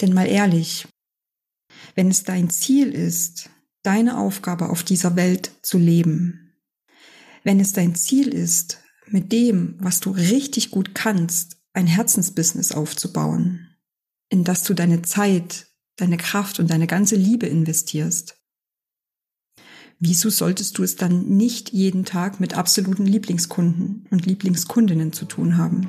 Denn mal ehrlich, wenn es dein Ziel ist, deine Aufgabe auf dieser Welt zu leben, wenn es dein Ziel ist, mit dem, was du richtig gut kannst, ein Herzensbusiness aufzubauen, in das du deine Zeit, deine Kraft und deine ganze Liebe investierst, wieso solltest du es dann nicht jeden Tag mit absoluten Lieblingskunden und Lieblingskundinnen zu tun haben?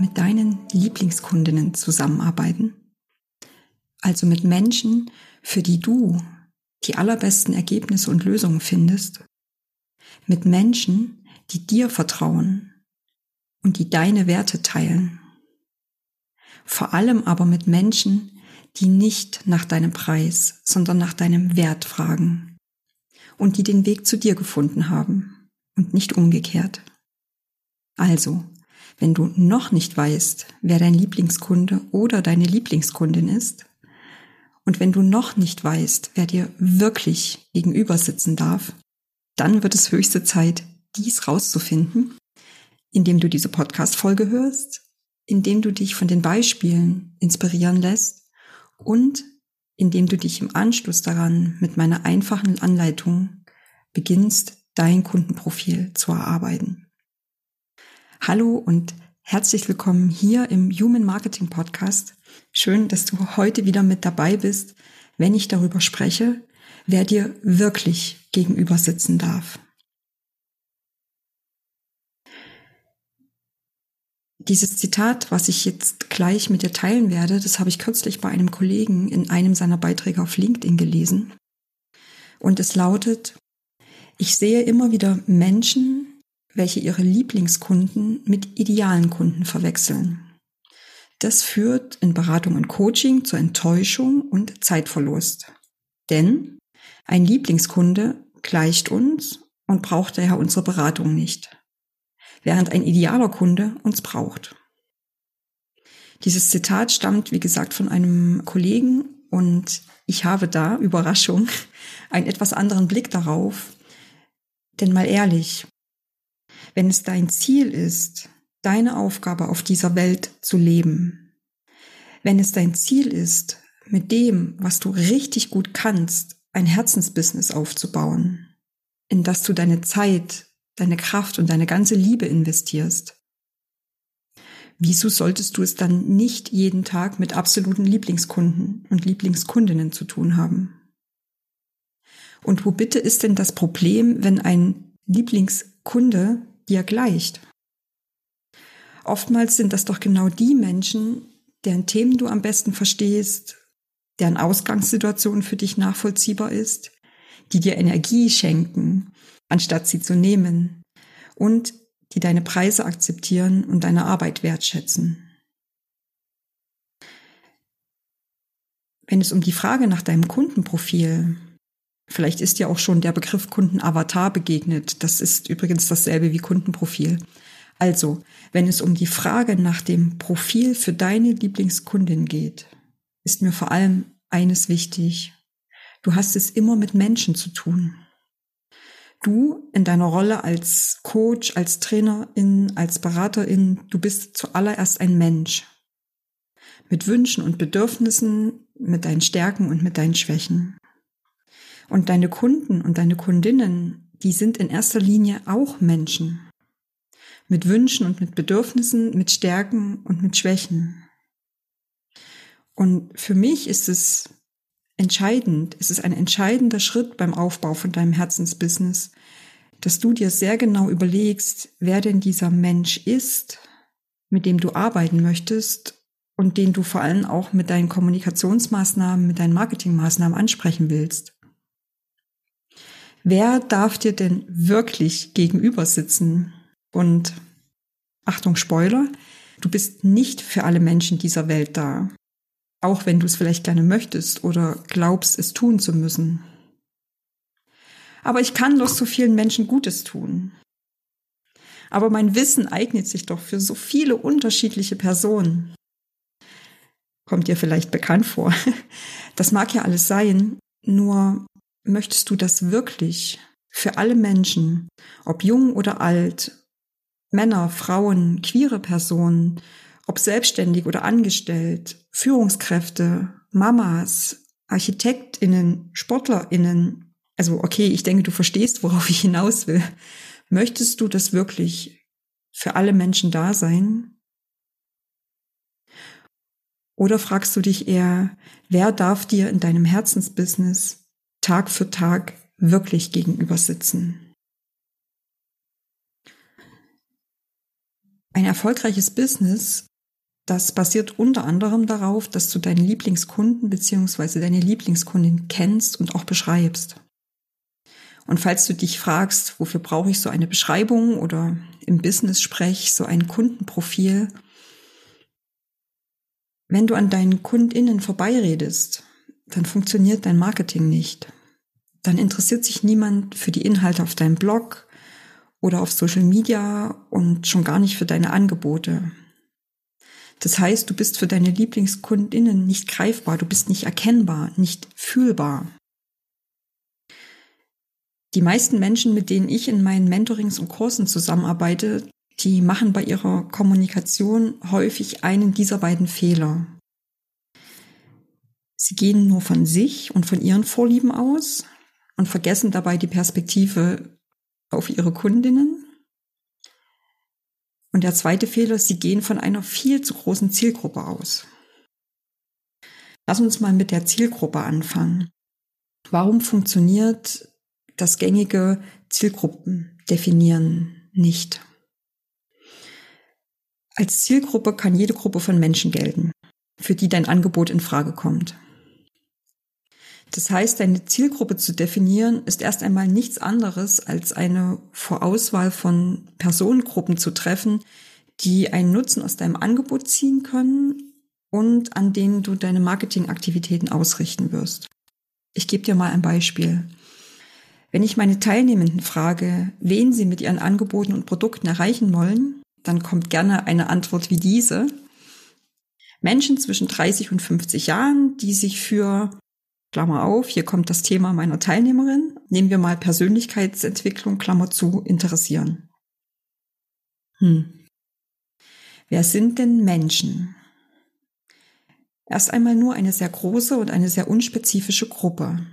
mit deinen Lieblingskundinnen zusammenarbeiten? Also mit Menschen, für die du die allerbesten Ergebnisse und Lösungen findest? Mit Menschen, die dir vertrauen und die deine Werte teilen? Vor allem aber mit Menschen, die nicht nach deinem Preis, sondern nach deinem Wert fragen und die den Weg zu dir gefunden haben und nicht umgekehrt. Also, wenn du noch nicht weißt, wer dein Lieblingskunde oder deine Lieblingskundin ist, und wenn du noch nicht weißt, wer dir wirklich gegenüber sitzen darf, dann wird es höchste Zeit, dies rauszufinden, indem du diese Podcast-Folge hörst, indem du dich von den Beispielen inspirieren lässt und indem du dich im Anschluss daran mit meiner einfachen Anleitung beginnst, dein Kundenprofil zu erarbeiten. Hallo und herzlich willkommen hier im Human Marketing Podcast. Schön, dass du heute wieder mit dabei bist, wenn ich darüber spreche, wer dir wirklich gegenüber sitzen darf. Dieses Zitat, was ich jetzt gleich mit dir teilen werde, das habe ich kürzlich bei einem Kollegen in einem seiner Beiträge auf LinkedIn gelesen. Und es lautet, ich sehe immer wieder Menschen, welche ihre Lieblingskunden mit idealen Kunden verwechseln. Das führt in Beratung und Coaching zur Enttäuschung und Zeitverlust. Denn ein Lieblingskunde gleicht uns und braucht daher unsere Beratung nicht, während ein idealer Kunde uns braucht. Dieses Zitat stammt, wie gesagt, von einem Kollegen und ich habe da, Überraschung, einen etwas anderen Blick darauf. Denn mal ehrlich, wenn es dein Ziel ist, deine Aufgabe auf dieser Welt zu leben, wenn es dein Ziel ist, mit dem, was du richtig gut kannst, ein Herzensbusiness aufzubauen, in das du deine Zeit, deine Kraft und deine ganze Liebe investierst, wieso solltest du es dann nicht jeden Tag mit absoluten Lieblingskunden und Lieblingskundinnen zu tun haben? Und wo bitte ist denn das Problem, wenn ein Lieblingskunde dir gleicht. Oftmals sind das doch genau die Menschen, deren Themen du am besten verstehst, deren Ausgangssituation für dich nachvollziehbar ist, die dir Energie schenken, anstatt sie zu nehmen und die deine Preise akzeptieren und deine Arbeit wertschätzen. Wenn es um die Frage nach deinem Kundenprofil Vielleicht ist ja auch schon der Begriff Kundenavatar begegnet. Das ist übrigens dasselbe wie Kundenprofil. Also, wenn es um die Frage nach dem Profil für deine Lieblingskundin geht, ist mir vor allem eines wichtig. Du hast es immer mit Menschen zu tun. Du in deiner Rolle als Coach, als Trainerin, als Beraterin, du bist zuallererst ein Mensch. Mit Wünschen und Bedürfnissen, mit deinen Stärken und mit deinen Schwächen. Und deine Kunden und deine Kundinnen, die sind in erster Linie auch Menschen. Mit Wünschen und mit Bedürfnissen, mit Stärken und mit Schwächen. Und für mich ist es entscheidend, es ist ein entscheidender Schritt beim Aufbau von deinem Herzensbusiness, dass du dir sehr genau überlegst, wer denn dieser Mensch ist, mit dem du arbeiten möchtest und den du vor allem auch mit deinen Kommunikationsmaßnahmen, mit deinen Marketingmaßnahmen ansprechen willst. Wer darf dir denn wirklich gegenüber sitzen? Und Achtung, Spoiler, Du bist nicht für alle Menschen dieser Welt da. Auch wenn du es vielleicht gerne möchtest oder glaubst, es tun zu müssen. Aber ich kann doch so vielen Menschen Gutes tun. Aber mein Wissen eignet sich doch für so viele unterschiedliche Personen. Kommt dir vielleicht bekannt vor. Das mag ja alles sein, nur möchtest du das wirklich für alle Menschen, ob jung oder alt, Männer, Frauen, queere Personen, ob selbstständig oder angestellt, Führungskräfte, Mamas, Architektinnen, Sportlerinnen. Also okay, ich denke, du verstehst, worauf ich hinaus will. Möchtest du das wirklich für alle Menschen da sein? Oder fragst du dich eher, wer darf dir in deinem Herzensbusiness Tag für Tag wirklich gegenüber sitzen? Ein erfolgreiches Business, das basiert unter anderem darauf, dass du deinen Lieblingskunden bzw. deine Lieblingskundin kennst und auch beschreibst. Und falls du dich fragst, wofür brauche ich so eine Beschreibung oder im Business-Sprech so ein Kundenprofil, wenn du an deinen KundInnen vorbeiredest, dann funktioniert dein Marketing nicht. Dann interessiert sich niemand für die Inhalte auf deinem Blog, oder auf Social Media und schon gar nicht für deine Angebote. Das heißt, du bist für deine Lieblingskundinnen nicht greifbar, du bist nicht erkennbar, nicht fühlbar. Die meisten Menschen, mit denen ich in meinen Mentorings und Kursen zusammenarbeite, die machen bei ihrer Kommunikation häufig einen dieser beiden Fehler. Sie gehen nur von sich und von ihren Vorlieben aus und vergessen dabei die Perspektive auf ihre Kundinnen. Und der zweite Fehler, sie gehen von einer viel zu großen Zielgruppe aus. Lass uns mal mit der Zielgruppe anfangen. Warum funktioniert das gängige Zielgruppen definieren nicht? Als Zielgruppe kann jede Gruppe von Menschen gelten, für die dein Angebot in Frage kommt. Das heißt, deine Zielgruppe zu definieren, ist erst einmal nichts anderes als eine Vorauswahl von Personengruppen zu treffen, die einen Nutzen aus deinem Angebot ziehen können und an denen du deine Marketingaktivitäten ausrichten wirst. Ich gebe dir mal ein Beispiel. Wenn ich meine Teilnehmenden frage, wen sie mit ihren Angeboten und Produkten erreichen wollen, dann kommt gerne eine Antwort wie diese. Menschen zwischen 30 und 50 Jahren, die sich für Klammer auf, hier kommt das Thema meiner Teilnehmerin, nehmen wir mal Persönlichkeitsentwicklung, Klammer zu, interessieren. Hm. Wer sind denn Menschen? Erst einmal nur eine sehr große und eine sehr unspezifische Gruppe.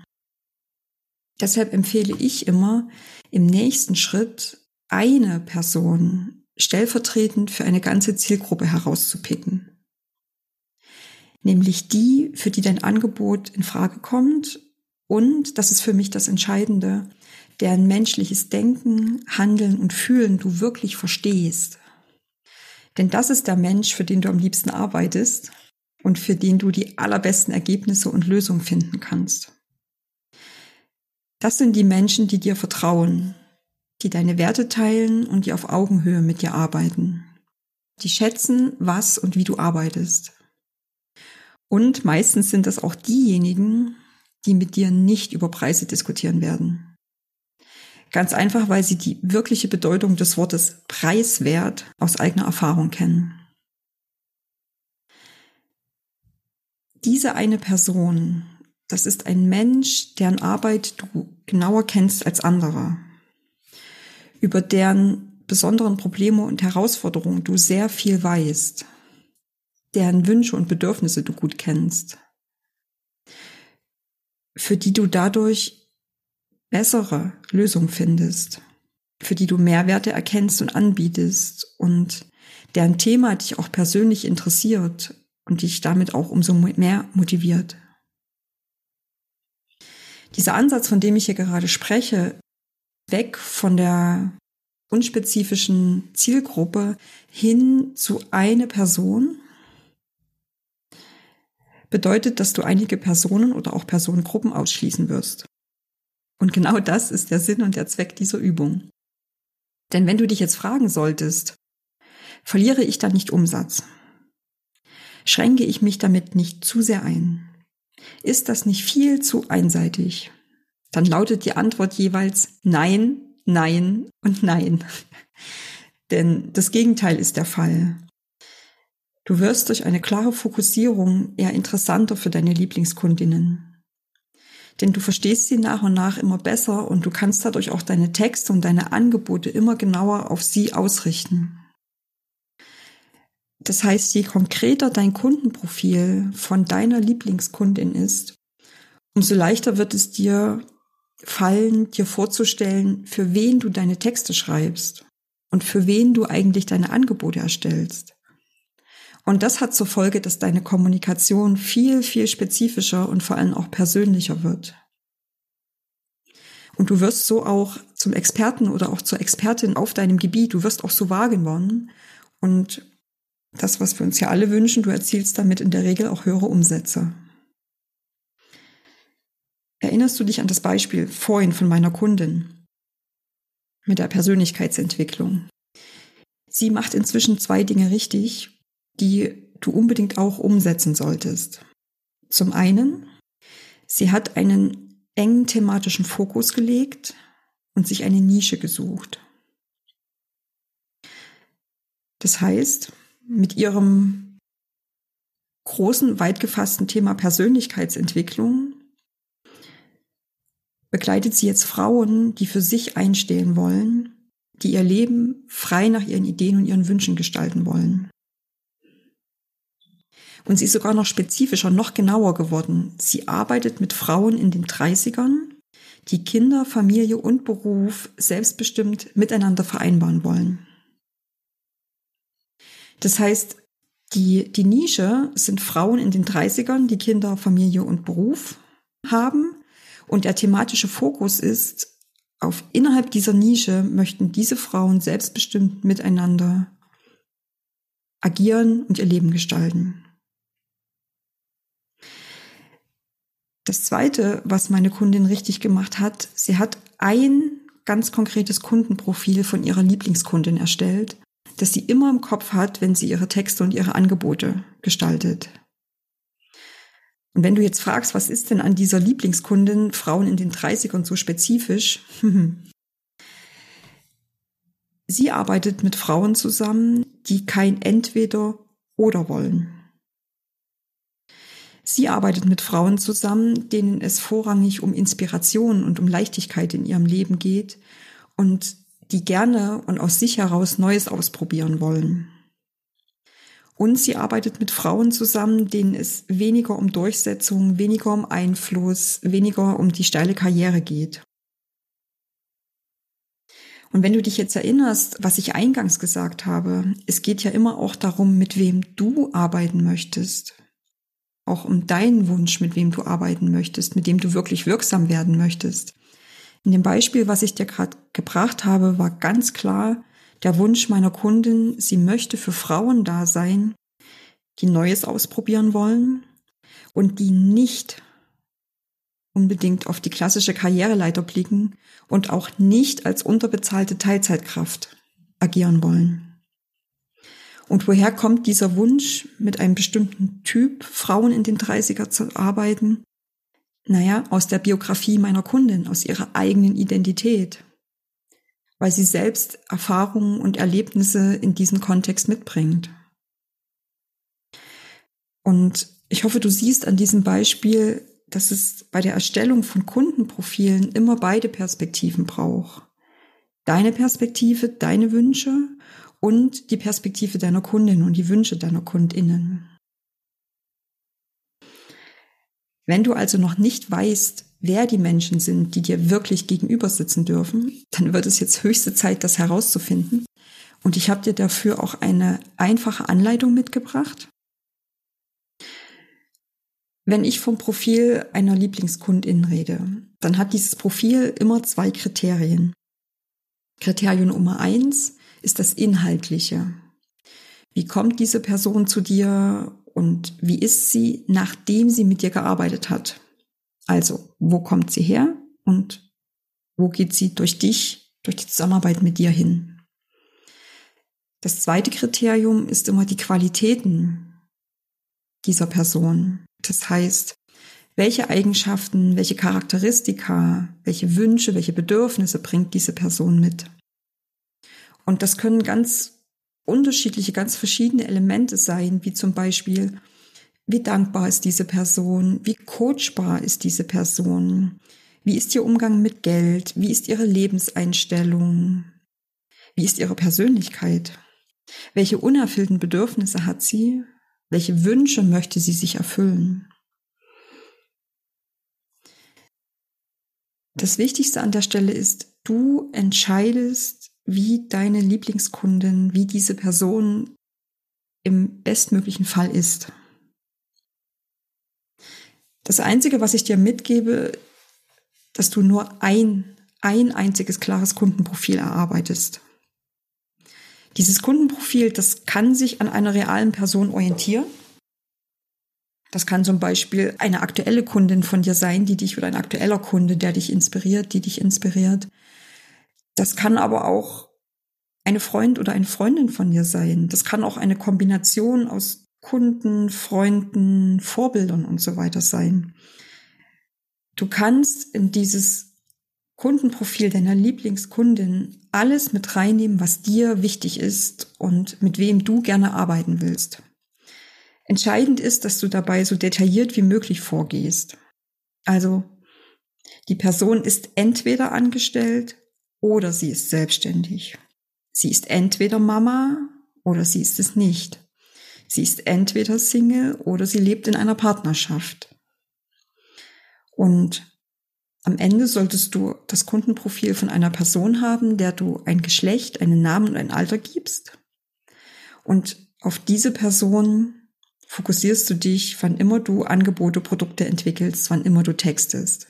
Deshalb empfehle ich immer, im nächsten Schritt eine Person stellvertretend für eine ganze Zielgruppe herauszupicken nämlich die, für die dein Angebot in Frage kommt und, das ist für mich das Entscheidende, deren menschliches Denken, Handeln und Fühlen du wirklich verstehst. Denn das ist der Mensch, für den du am liebsten arbeitest und für den du die allerbesten Ergebnisse und Lösungen finden kannst. Das sind die Menschen, die dir vertrauen, die deine Werte teilen und die auf Augenhöhe mit dir arbeiten. Die schätzen, was und wie du arbeitest. Und meistens sind das auch diejenigen, die mit dir nicht über Preise diskutieren werden. Ganz einfach, weil sie die wirkliche Bedeutung des Wortes preiswert aus eigener Erfahrung kennen. Diese eine Person, das ist ein Mensch, deren Arbeit du genauer kennst als andere, über deren besonderen Probleme und Herausforderungen du sehr viel weißt deren Wünsche und Bedürfnisse du gut kennst, für die du dadurch bessere Lösungen findest, für die du Mehrwerte erkennst und anbietest und deren Thema dich auch persönlich interessiert und dich damit auch umso mehr motiviert. Dieser Ansatz, von dem ich hier gerade spreche, weg von der unspezifischen Zielgruppe hin zu eine Person, bedeutet, dass du einige Personen oder auch Personengruppen ausschließen wirst. Und genau das ist der Sinn und der Zweck dieser Übung. Denn wenn du dich jetzt fragen solltest, Verliere ich da nicht Umsatz? Schränke ich mich damit nicht zu sehr ein? Ist das nicht viel zu einseitig? Dann lautet die Antwort jeweils Nein, Nein und Nein. Denn das Gegenteil ist der Fall. Du wirst durch eine klare Fokussierung eher interessanter für deine Lieblingskundinnen. Denn du verstehst sie nach und nach immer besser und du kannst dadurch auch deine Texte und deine Angebote immer genauer auf sie ausrichten. Das heißt, je konkreter dein Kundenprofil von deiner Lieblingskundin ist, umso leichter wird es dir fallen, dir vorzustellen, für wen du deine Texte schreibst und für wen du eigentlich deine Angebote erstellst. Und das hat zur Folge, dass deine Kommunikation viel, viel spezifischer und vor allem auch persönlicher wird. Und du wirst so auch zum Experten oder auch zur Expertin auf deinem Gebiet, du wirst auch so wahrgenommen. Und das, was wir uns ja alle wünschen, du erzielst damit in der Regel auch höhere Umsätze. Erinnerst du dich an das Beispiel vorhin von meiner Kundin mit der Persönlichkeitsentwicklung? Sie macht inzwischen zwei Dinge richtig die du unbedingt auch umsetzen solltest. Zum einen, sie hat einen engen thematischen Fokus gelegt und sich eine Nische gesucht. Das heißt, mit ihrem großen, weit gefassten Thema Persönlichkeitsentwicklung begleitet sie jetzt Frauen, die für sich einstehen wollen, die ihr Leben frei nach ihren Ideen und ihren Wünschen gestalten wollen. Und sie ist sogar noch spezifischer, noch genauer geworden. Sie arbeitet mit Frauen in den 30ern, die Kinder, Familie und Beruf selbstbestimmt miteinander vereinbaren wollen. Das heißt, die, die Nische sind Frauen in den 30ern, die Kinder, Familie und Beruf haben. Und der thematische Fokus ist, auf innerhalb dieser Nische möchten diese Frauen selbstbestimmt miteinander agieren und ihr Leben gestalten. Das Zweite, was meine Kundin richtig gemacht hat, sie hat ein ganz konkretes Kundenprofil von ihrer Lieblingskundin erstellt, das sie immer im Kopf hat, wenn sie ihre Texte und ihre Angebote gestaltet. Und wenn du jetzt fragst, was ist denn an dieser Lieblingskundin Frauen in den 30ern so spezifisch? sie arbeitet mit Frauen zusammen, die kein Entweder oder wollen. Sie arbeitet mit Frauen zusammen, denen es vorrangig um Inspiration und um Leichtigkeit in ihrem Leben geht und die gerne und aus sich heraus Neues ausprobieren wollen. Und sie arbeitet mit Frauen zusammen, denen es weniger um Durchsetzung, weniger um Einfluss, weniger um die steile Karriere geht. Und wenn du dich jetzt erinnerst, was ich eingangs gesagt habe, es geht ja immer auch darum, mit wem du arbeiten möchtest auch um deinen Wunsch, mit wem du arbeiten möchtest, mit dem du wirklich wirksam werden möchtest. In dem Beispiel, was ich dir gerade gebracht habe, war ganz klar der Wunsch meiner Kundin, sie möchte für Frauen da sein, die Neues ausprobieren wollen und die nicht unbedingt auf die klassische Karriereleiter blicken und auch nicht als unterbezahlte Teilzeitkraft agieren wollen. Und woher kommt dieser Wunsch, mit einem bestimmten Typ Frauen in den 30er zu arbeiten? Naja, aus der Biografie meiner Kundin, aus ihrer eigenen Identität, weil sie selbst Erfahrungen und Erlebnisse in diesem Kontext mitbringt. Und ich hoffe, du siehst an diesem Beispiel, dass es bei der Erstellung von Kundenprofilen immer beide Perspektiven braucht. Deine Perspektive, deine Wünsche und die Perspektive deiner Kundin und die Wünsche deiner Kundinnen. Wenn du also noch nicht weißt, wer die Menschen sind, die dir wirklich gegenüber sitzen dürfen, dann wird es jetzt höchste Zeit, das herauszufinden. Und ich habe dir dafür auch eine einfache Anleitung mitgebracht. Wenn ich vom Profil einer Lieblingskundin rede, dann hat dieses Profil immer zwei Kriterien. Kriterium Nummer eins, ist das Inhaltliche. Wie kommt diese Person zu dir und wie ist sie, nachdem sie mit dir gearbeitet hat? Also, wo kommt sie her und wo geht sie durch dich, durch die Zusammenarbeit mit dir hin? Das zweite Kriterium ist immer die Qualitäten dieser Person. Das heißt, welche Eigenschaften, welche Charakteristika, welche Wünsche, welche Bedürfnisse bringt diese Person mit. Und das können ganz unterschiedliche, ganz verschiedene Elemente sein, wie zum Beispiel, wie dankbar ist diese Person, wie coachbar ist diese Person, wie ist ihr Umgang mit Geld, wie ist ihre Lebenseinstellung, wie ist ihre Persönlichkeit, welche unerfüllten Bedürfnisse hat sie, welche Wünsche möchte sie sich erfüllen. Das Wichtigste an der Stelle ist, du entscheidest, wie deine Lieblingskundin, wie diese Person im bestmöglichen Fall ist. Das Einzige, was ich dir mitgebe, dass du nur ein, ein einziges klares Kundenprofil erarbeitest. Dieses Kundenprofil, das kann sich an einer realen Person orientieren. Das kann zum Beispiel eine aktuelle Kundin von dir sein, die dich oder ein aktueller Kunde, der dich inspiriert, die dich inspiriert. Das kann aber auch eine Freund oder eine Freundin von dir sein. Das kann auch eine Kombination aus Kunden, Freunden, Vorbildern und so weiter sein. Du kannst in dieses Kundenprofil deiner Lieblingskundin alles mit reinnehmen, was dir wichtig ist und mit wem du gerne arbeiten willst. Entscheidend ist, dass du dabei so detailliert wie möglich vorgehst. Also, die Person ist entweder angestellt oder sie ist selbstständig. Sie ist entweder Mama oder sie ist es nicht. Sie ist entweder Single oder sie lebt in einer Partnerschaft. Und am Ende solltest du das Kundenprofil von einer Person haben, der du ein Geschlecht, einen Namen und ein Alter gibst. Und auf diese Person fokussierst du dich, wann immer du Angebote, Produkte entwickelst, wann immer du textest.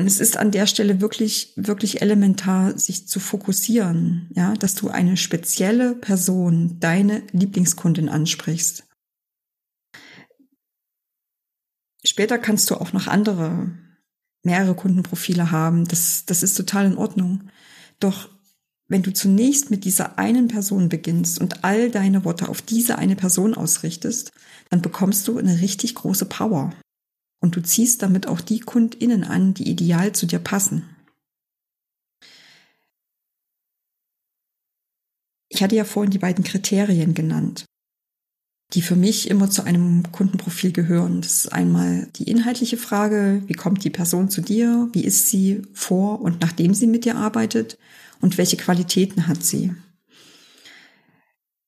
Und es ist an der Stelle wirklich, wirklich elementar, sich zu fokussieren, ja, dass du eine spezielle Person, deine Lieblingskundin ansprichst. Später kannst du auch noch andere, mehrere Kundenprofile haben. Das, das ist total in Ordnung. Doch wenn du zunächst mit dieser einen Person beginnst und all deine Worte auf diese eine Person ausrichtest, dann bekommst du eine richtig große Power. Und du ziehst damit auch die KundInnen an, die ideal zu dir passen. Ich hatte ja vorhin die beiden Kriterien genannt, die für mich immer zu einem Kundenprofil gehören. Das ist einmal die inhaltliche Frage, wie kommt die Person zu dir, wie ist sie vor und nachdem sie mit dir arbeitet und welche Qualitäten hat sie.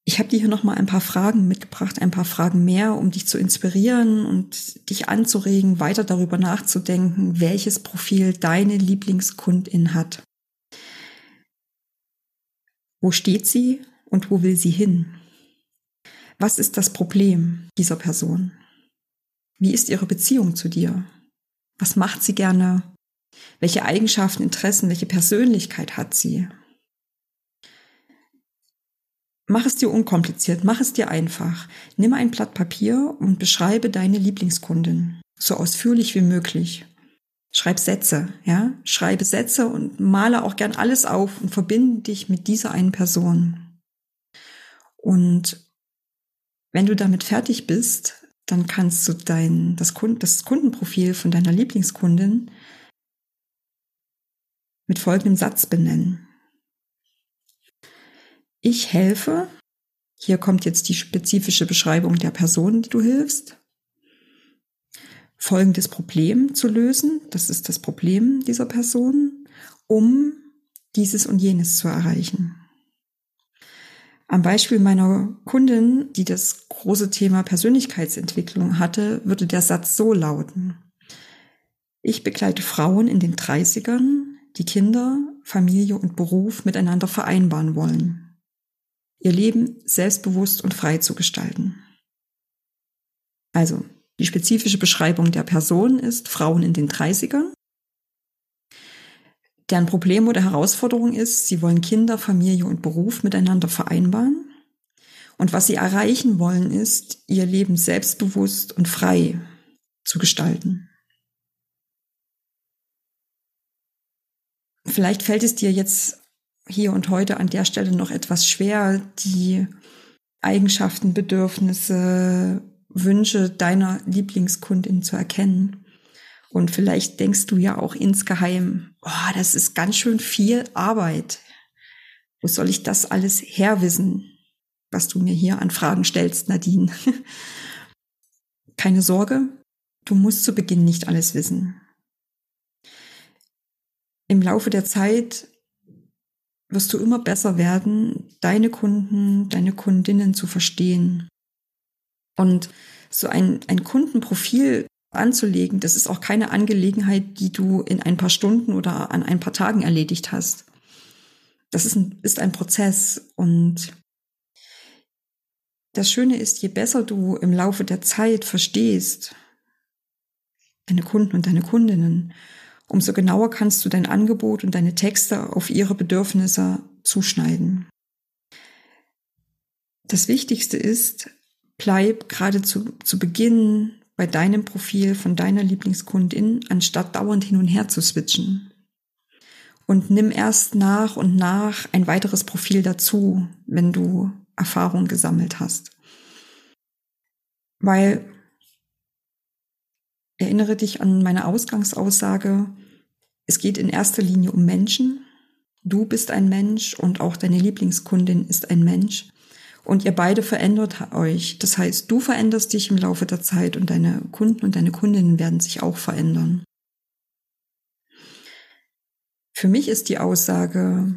Ich habe dir hier noch mal ein paar Fragen mitgebracht, ein paar Fragen mehr, um dich zu inspirieren und dich anzuregen, weiter darüber nachzudenken, welches Profil deine Lieblingskundin hat. Wo steht sie und wo will sie hin? Was ist das Problem dieser Person? Wie ist ihre Beziehung zu dir? Was macht sie gerne? Welche Eigenschaften, Interessen, welche Persönlichkeit hat sie? Mach es dir unkompliziert, mach es dir einfach. Nimm ein Blatt Papier und beschreibe deine Lieblingskundin so ausführlich wie möglich. Schreib Sätze, ja? Schreibe Sätze und male auch gern alles auf und verbinde dich mit dieser einen Person. Und wenn du damit fertig bist, dann kannst du dein, das, Kund, das Kundenprofil von deiner Lieblingskundin mit folgendem Satz benennen. Ich helfe, hier kommt jetzt die spezifische Beschreibung der Person, die du hilfst, folgendes Problem zu lösen, das ist das Problem dieser Person, um dieses und jenes zu erreichen. Am Beispiel meiner Kundin, die das große Thema Persönlichkeitsentwicklung hatte, würde der Satz so lauten. Ich begleite Frauen in den 30ern, die Kinder, Familie und Beruf miteinander vereinbaren wollen. Ihr Leben selbstbewusst und frei zu gestalten. Also, die spezifische Beschreibung der Person ist Frauen in den 30ern. Deren Problem oder Herausforderung ist, sie wollen Kinder, Familie und Beruf miteinander vereinbaren. Und was sie erreichen wollen, ist, ihr Leben selbstbewusst und frei zu gestalten. Vielleicht fällt es dir jetzt hier und heute an der Stelle noch etwas schwer, die Eigenschaften, Bedürfnisse, Wünsche deiner Lieblingskundin zu erkennen. Und vielleicht denkst du ja auch insgeheim, oh, das ist ganz schön viel Arbeit. Wo soll ich das alles herwissen, was du mir hier an Fragen stellst, Nadine? Keine Sorge, du musst zu Beginn nicht alles wissen. Im Laufe der Zeit wirst du immer besser werden, deine Kunden, deine Kundinnen zu verstehen. Und so ein, ein Kundenprofil anzulegen, das ist auch keine Angelegenheit, die du in ein paar Stunden oder an ein paar Tagen erledigt hast. Das ist ein, ist ein Prozess und das Schöne ist, je besser du im Laufe der Zeit verstehst, deine Kunden und deine Kundinnen, umso genauer kannst du dein Angebot und deine Texte auf ihre Bedürfnisse zuschneiden. Das Wichtigste ist, bleib gerade zu, zu Beginn bei deinem Profil von deiner Lieblingskundin, anstatt dauernd hin und her zu switchen. Und nimm erst nach und nach ein weiteres Profil dazu, wenn du Erfahrung gesammelt hast. Weil erinnere dich an meine Ausgangsaussage, es geht in erster Linie um Menschen. Du bist ein Mensch und auch deine Lieblingskundin ist ein Mensch. Und ihr beide verändert euch. Das heißt, du veränderst dich im Laufe der Zeit und deine Kunden und deine Kundinnen werden sich auch verändern. Für mich ist die Aussage,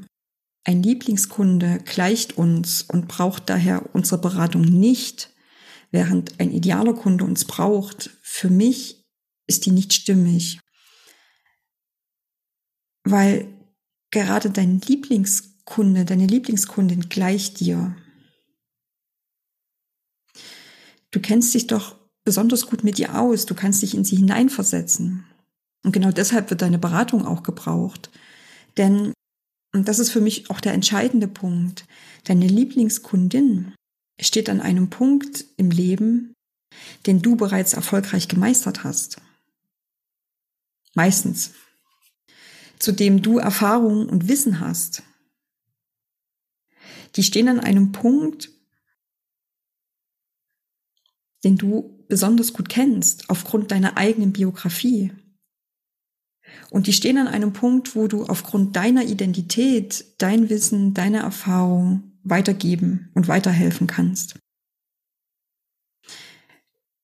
ein Lieblingskunde gleicht uns und braucht daher unsere Beratung nicht, während ein idealer Kunde uns braucht. Für mich ist die nicht stimmig. Weil gerade dein Lieblingskunde, deine Lieblingskundin gleicht dir. Du kennst dich doch besonders gut mit ihr aus, du kannst dich in sie hineinversetzen. Und genau deshalb wird deine Beratung auch gebraucht. Denn, und das ist für mich auch der entscheidende Punkt, deine Lieblingskundin steht an einem Punkt im Leben, den du bereits erfolgreich gemeistert hast. Meistens. Zu dem du Erfahrung und Wissen hast. Die stehen an einem Punkt, den du besonders gut kennst, aufgrund deiner eigenen Biografie. Und die stehen an einem Punkt, wo du aufgrund deiner Identität, dein Wissen, deine Erfahrung weitergeben und weiterhelfen kannst.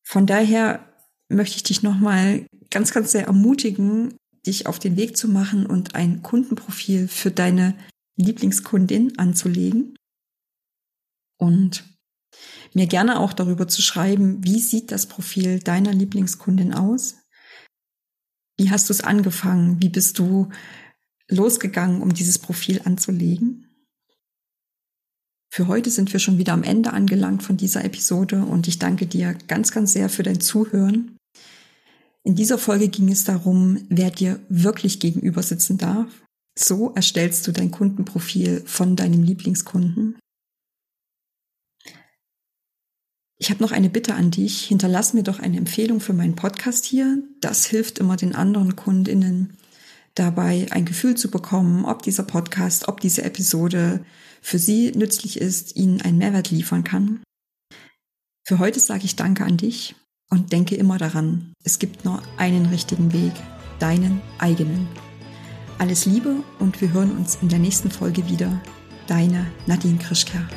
Von daher möchte ich dich nochmal ganz, ganz sehr ermutigen, dich auf den Weg zu machen und ein Kundenprofil für deine Lieblingskundin anzulegen und mir gerne auch darüber zu schreiben, wie sieht das Profil deiner Lieblingskundin aus? Wie hast du es angefangen? Wie bist du losgegangen, um dieses Profil anzulegen? Für heute sind wir schon wieder am Ende angelangt von dieser Episode und ich danke dir ganz, ganz sehr für dein Zuhören. In dieser Folge ging es darum, wer dir wirklich gegenüber sitzen darf. So erstellst du dein Kundenprofil von deinem Lieblingskunden. Ich habe noch eine Bitte an dich. Hinterlass mir doch eine Empfehlung für meinen Podcast hier. Das hilft immer den anderen Kundinnen dabei, ein Gefühl zu bekommen, ob dieser Podcast, ob diese Episode für sie nützlich ist, ihnen einen Mehrwert liefern kann. Für heute sage ich Danke an dich und denke immer daran, es gibt nur einen richtigen Weg, deinen eigenen. Alles Liebe und wir hören uns in der nächsten Folge wieder. Deine Nadine Krischker.